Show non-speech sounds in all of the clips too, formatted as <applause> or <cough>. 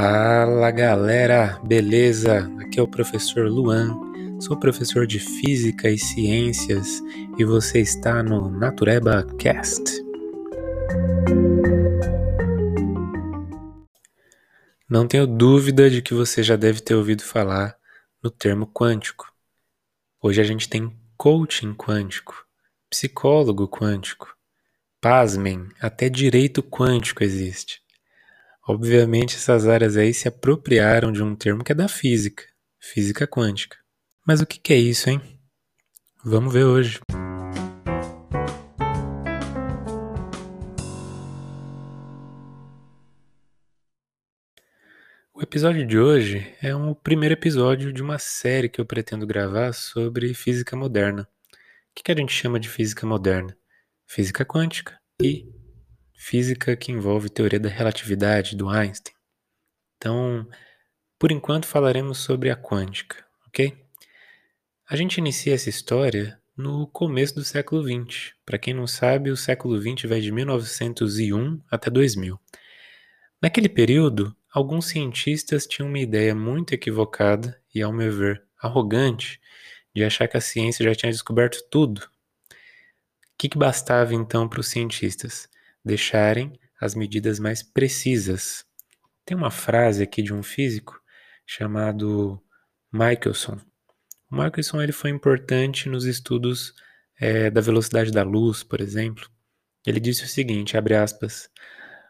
Fala galera, beleza? Aqui é o professor Luan, sou professor de Física e Ciências e você está no Natureba Cast. Não tenho dúvida de que você já deve ter ouvido falar no termo quântico. Hoje a gente tem coaching quântico, psicólogo quântico. Pasmem, até direito quântico existe. Obviamente, essas áreas aí se apropriaram de um termo que é da física, física quântica. Mas o que é isso, hein? Vamos ver hoje. O episódio de hoje é o primeiro episódio de uma série que eu pretendo gravar sobre física moderna. O que a gente chama de física moderna? Física quântica e física que envolve teoria da relatividade do Einstein. Então, por enquanto falaremos sobre a quântica, ok? A gente inicia essa história no começo do século XX. Para quem não sabe, o século XX vai de 1901 até 2000. Naquele período, alguns cientistas tinham uma ideia muito equivocada e, ao meu ver, arrogante de achar que a ciência já tinha descoberto tudo. O que, que bastava então para os cientistas? Deixarem as medidas mais precisas. Tem uma frase aqui de um físico chamado Michelson. O Michelson ele foi importante nos estudos é, da velocidade da luz, por exemplo. Ele disse o seguinte, abre aspas,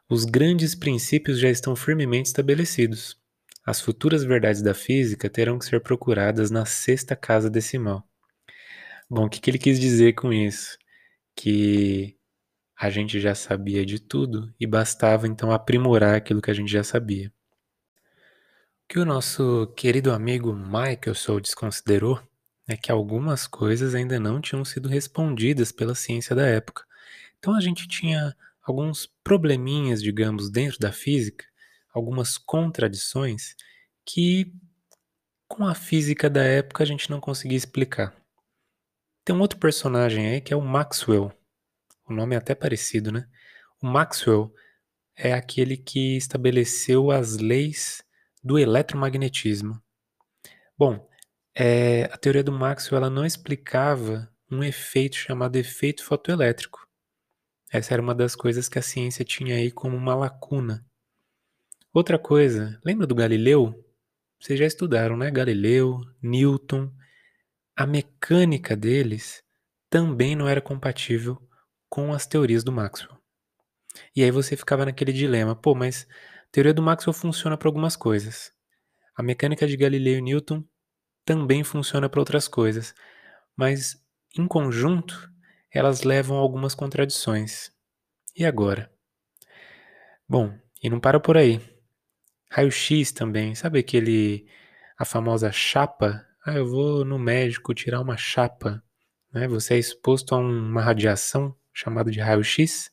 os grandes princípios já estão firmemente estabelecidos. As futuras verdades da física terão que ser procuradas na sexta casa decimal. Bom, o que, que ele quis dizer com isso? Que a gente já sabia de tudo e bastava então aprimorar aquilo que a gente já sabia. O que o nosso querido amigo Michael Soul desconsiderou é que algumas coisas ainda não tinham sido respondidas pela ciência da época. Então a gente tinha alguns probleminhas, digamos, dentro da física, algumas contradições que com a física da época a gente não conseguia explicar. Tem um outro personagem aí que é o Maxwell, o nome é até parecido, né? O Maxwell é aquele que estabeleceu as leis do eletromagnetismo. Bom, é, a teoria do Maxwell ela não explicava um efeito chamado efeito fotoelétrico. Essa era uma das coisas que a ciência tinha aí como uma lacuna. Outra coisa, lembra do Galileu? Vocês já estudaram, né? Galileu, Newton. A mecânica deles também não era compatível com as teorias do Maxwell. E aí você ficava naquele dilema, pô, mas a teoria do Maxwell funciona para algumas coisas. A mecânica de Galileu e Newton também funciona para outras coisas, mas em conjunto elas levam a algumas contradições. E agora? Bom, e não para por aí. Raio-X também, sabe aquele a famosa chapa? Ah, eu vou no médico tirar uma chapa, né? Você é exposto a uma radiação chamado de raio-x,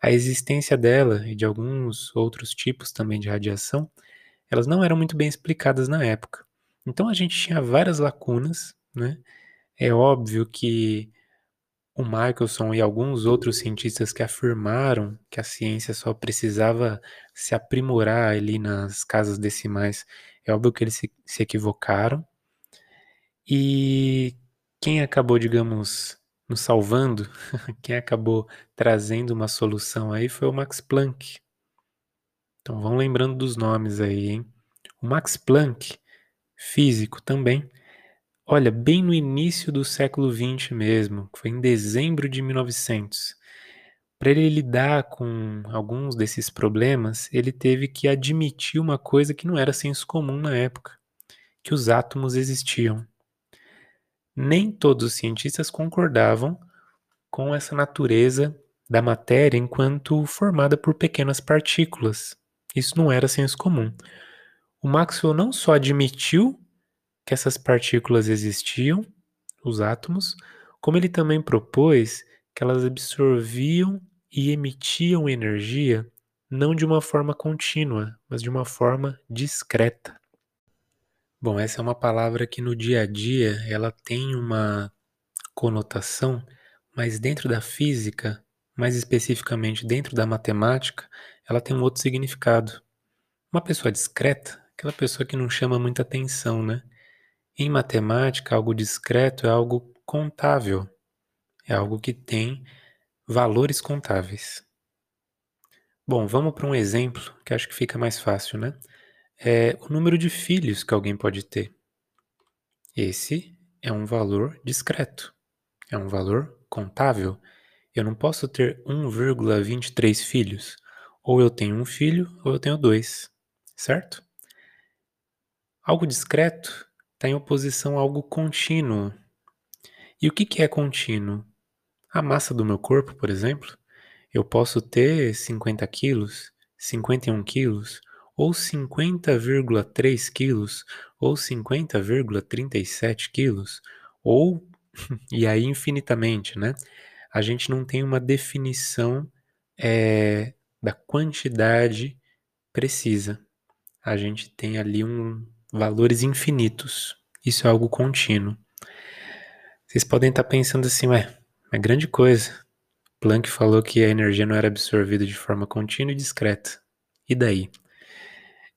a existência dela e de alguns outros tipos também de radiação, elas não eram muito bem explicadas na época. Então a gente tinha várias lacunas, né? É óbvio que o Michelson e alguns outros cientistas que afirmaram que a ciência só precisava se aprimorar ali nas casas decimais, é óbvio que eles se, se equivocaram. E quem acabou, digamos, nos salvando, <laughs> quem acabou trazendo uma solução aí foi o Max Planck. Então vão lembrando dos nomes aí, hein? O Max Planck, físico também, olha, bem no início do século XX mesmo, foi em dezembro de 1900. Para ele lidar com alguns desses problemas, ele teve que admitir uma coisa que não era senso comum na época, que os átomos existiam nem todos os cientistas concordavam com essa natureza da matéria enquanto formada por pequenas partículas. Isso não era senso comum. O Maxwell não só admitiu que essas partículas existiam, os átomos, como ele também propôs que elas absorviam e emitiam energia não de uma forma contínua, mas de uma forma discreta. Bom, essa é uma palavra que no dia a dia ela tem uma conotação, mas dentro da física, mais especificamente dentro da matemática, ela tem um outro significado. Uma pessoa discreta, aquela pessoa que não chama muita atenção, né? Em matemática, algo discreto é algo contável, é algo que tem valores contáveis. Bom, vamos para um exemplo que acho que fica mais fácil, né? É o número de filhos que alguém pode ter. Esse é um valor discreto, é um valor contável. Eu não posso ter 1,23 filhos. Ou eu tenho um filho, ou eu tenho dois, certo? Algo discreto está em oposição a algo contínuo. E o que, que é contínuo? A massa do meu corpo, por exemplo, eu posso ter 50 quilos, 51 quilos, ou 50,3 quilos, ou 50,37 quilos, ou, <laughs> e aí infinitamente, né? A gente não tem uma definição é, da quantidade precisa. A gente tem ali um valores infinitos. Isso é algo contínuo. Vocês podem estar pensando assim, ué, é grande coisa. Planck falou que a energia não era absorvida de forma contínua e discreta. E daí?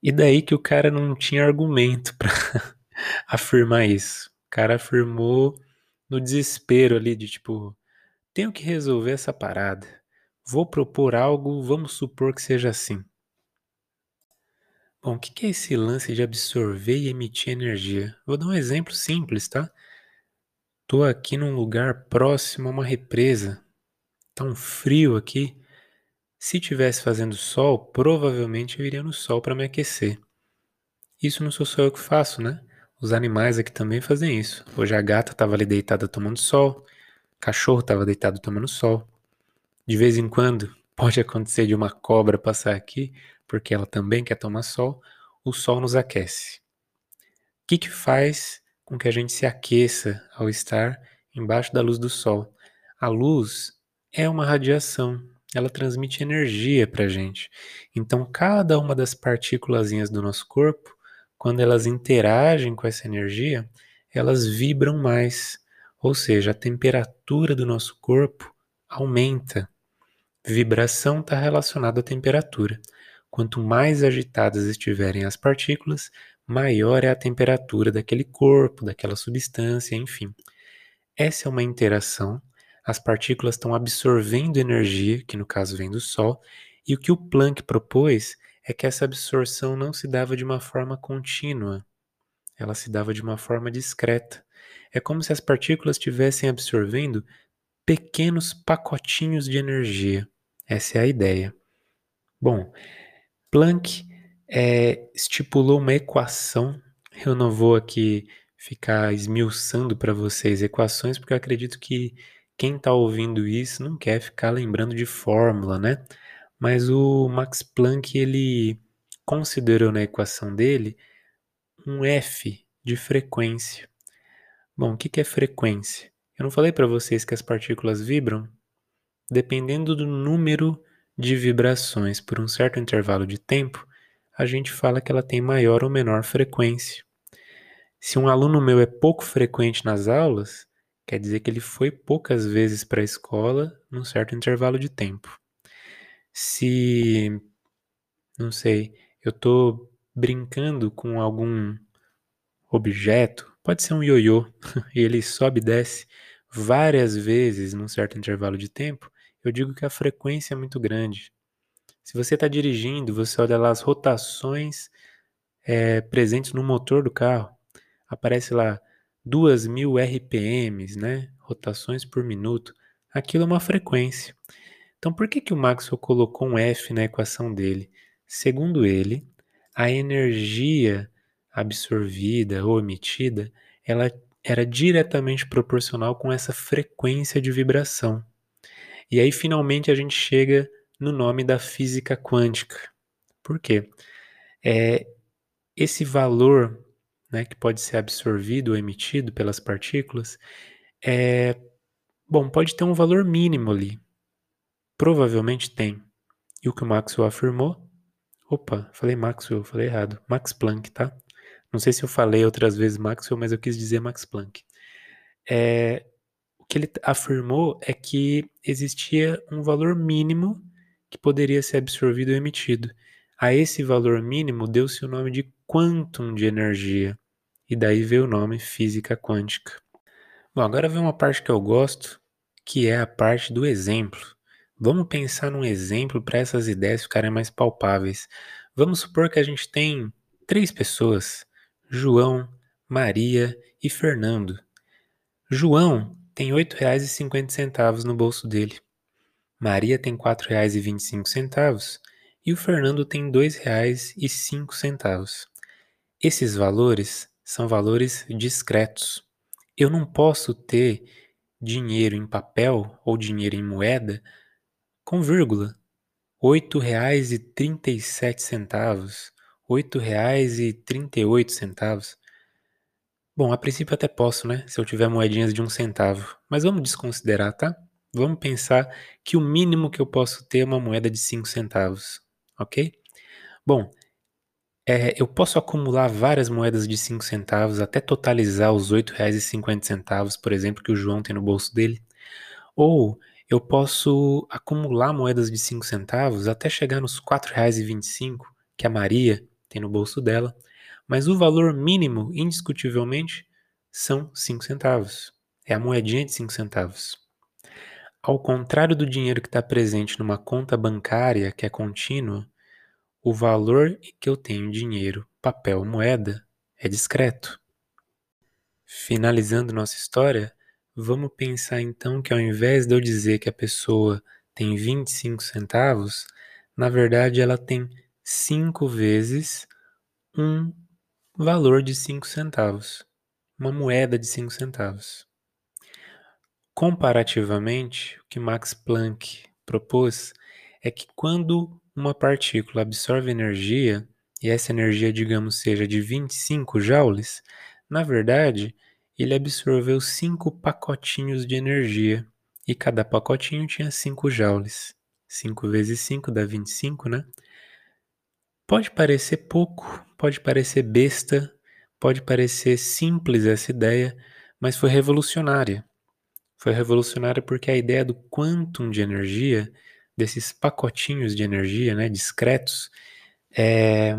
E daí que o cara não tinha argumento para <laughs> afirmar isso. O cara afirmou no desespero ali de tipo, tenho que resolver essa parada. Vou propor algo, vamos supor que seja assim. Bom, o que é esse lance de absorver e emitir energia? Vou dar um exemplo simples, tá? Tô aqui num lugar próximo a uma represa. Tá um frio aqui. Se tivesse fazendo sol, provavelmente eu iria no sol para me aquecer. Isso não sou só eu que faço, né? Os animais aqui também fazem isso. Hoje a gata estava ali deitada tomando sol, o cachorro estava deitado tomando sol. De vez em quando <laughs> pode acontecer de uma cobra passar aqui, porque ela também quer tomar sol. O sol nos aquece. O que, que faz com que a gente se aqueça ao estar embaixo da luz do sol? A luz é uma radiação, ela transmite energia para a gente. Então, cada uma das partículas do nosso corpo, quando elas interagem com essa energia, elas vibram mais, ou seja, a temperatura do nosso corpo aumenta. Vibração está relacionada à temperatura. Quanto mais agitadas estiverem as partículas, maior é a temperatura daquele corpo, daquela substância, enfim. Essa é uma interação as partículas estão absorvendo energia, que no caso vem do Sol, e o que o Planck propôs é que essa absorção não se dava de uma forma contínua, ela se dava de uma forma discreta. É como se as partículas estivessem absorvendo pequenos pacotinhos de energia. Essa é a ideia. Bom, Planck é, estipulou uma equação. Eu não vou aqui ficar esmiuçando para vocês equações, porque eu acredito que quem está ouvindo isso não quer ficar lembrando de fórmula, né? Mas o Max Planck ele considerou na equação dele um f de frequência. Bom, o que é frequência? Eu não falei para vocês que as partículas vibram? Dependendo do número de vibrações por um certo intervalo de tempo, a gente fala que ela tem maior ou menor frequência. Se um aluno meu é pouco frequente nas aulas, Quer dizer que ele foi poucas vezes para a escola num certo intervalo de tempo. Se, não sei, eu estou brincando com algum objeto, pode ser um ioiô, <laughs> e ele sobe e desce várias vezes num certo intervalo de tempo, eu digo que a frequência é muito grande. Se você está dirigindo, você olha lá as rotações é, presentes no motor do carro, aparece lá 2.000 RPMs, né? rotações por minuto, aquilo é uma frequência. Então, por que, que o Maxwell colocou um F na equação dele? Segundo ele, a energia absorvida ou emitida, ela era diretamente proporcional com essa frequência de vibração. E aí, finalmente, a gente chega no nome da física quântica. Por quê? É, esse valor né, que pode ser absorvido ou emitido pelas partículas, é, bom, pode ter um valor mínimo ali. Provavelmente tem. E o que o Maxwell afirmou? Opa, falei Maxwell, falei errado. Max Planck, tá? Não sei se eu falei outras vezes Maxwell, mas eu quis dizer Max Planck. É, o que ele afirmou é que existia um valor mínimo que poderia ser absorvido ou emitido. A esse valor mínimo deu-se o nome de quantum de energia, e daí veio o nome física quântica. Bom, agora vem uma parte que eu gosto, que é a parte do exemplo. Vamos pensar num exemplo para essas ideias ficarem mais palpáveis. Vamos supor que a gente tem três pessoas: João, Maria e Fernando. João tem R$ 8,50 no bolso dele. Maria tem R$ 4,25 e o Fernando tem R$ 2,05. Esses valores são valores discretos. Eu não posso ter dinheiro em papel ou dinheiro em moeda com vírgula. R$ 8,37, R$ 8,38. Bom, a princípio até posso, né? Se eu tiver moedinhas de um centavo. Mas vamos desconsiderar, tá? Vamos pensar que o mínimo que eu posso ter é uma moeda de 5 centavos, ok? Bom, é, eu posso acumular várias moedas de 5 centavos até totalizar os R$ 8,50, por exemplo, que o João tem no bolso dele. Ou eu posso acumular moedas de 5 centavos até chegar nos R$ 4,25 que a Maria tem no bolso dela mas o valor mínimo, indiscutivelmente, são 5 centavos. É a moedinha de 5 centavos. Ao contrário do dinheiro que está presente numa conta bancária que é contínua, o valor que eu tenho em dinheiro, papel, moeda, é discreto. Finalizando nossa história, vamos pensar então que ao invés de eu dizer que a pessoa tem 25 centavos, na verdade ela tem 5 vezes um valor de 5 centavos, uma moeda de 5 centavos. Comparativamente, o que Max Planck propôs é que quando uma partícula absorve energia, e essa energia, digamos, seja de 25 joules, na verdade, ele absorveu 5 pacotinhos de energia, e cada pacotinho tinha 5 joules. 5 vezes 5 dá 25, né? Pode parecer pouco, pode parecer besta, pode parecer simples essa ideia, mas foi revolucionária. Foi revolucionária porque a ideia do quantum de energia, desses pacotinhos de energia, né, discretos, é,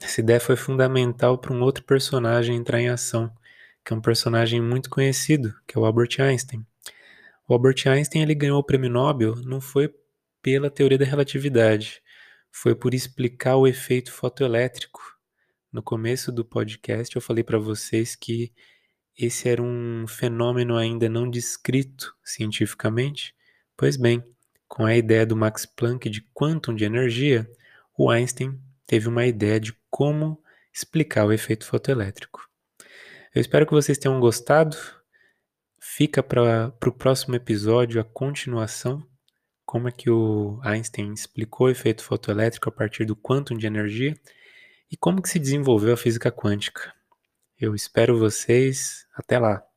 essa ideia foi fundamental para um outro personagem entrar em ação, que é um personagem muito conhecido, que é o Albert Einstein. O Albert Einstein ele ganhou o prêmio Nobel não foi pela teoria da relatividade, foi por explicar o efeito fotoelétrico. No começo do podcast eu falei para vocês que esse era um fenômeno ainda não descrito cientificamente. Pois bem, com a ideia do Max Planck de quantum de energia, o Einstein teve uma ideia de como explicar o efeito fotoelétrico. Eu espero que vocês tenham gostado. Fica para o próximo episódio a continuação como é que o Einstein explicou o efeito fotoelétrico a partir do quantum de energia e como que se desenvolveu a física quântica. Eu espero vocês. Até lá!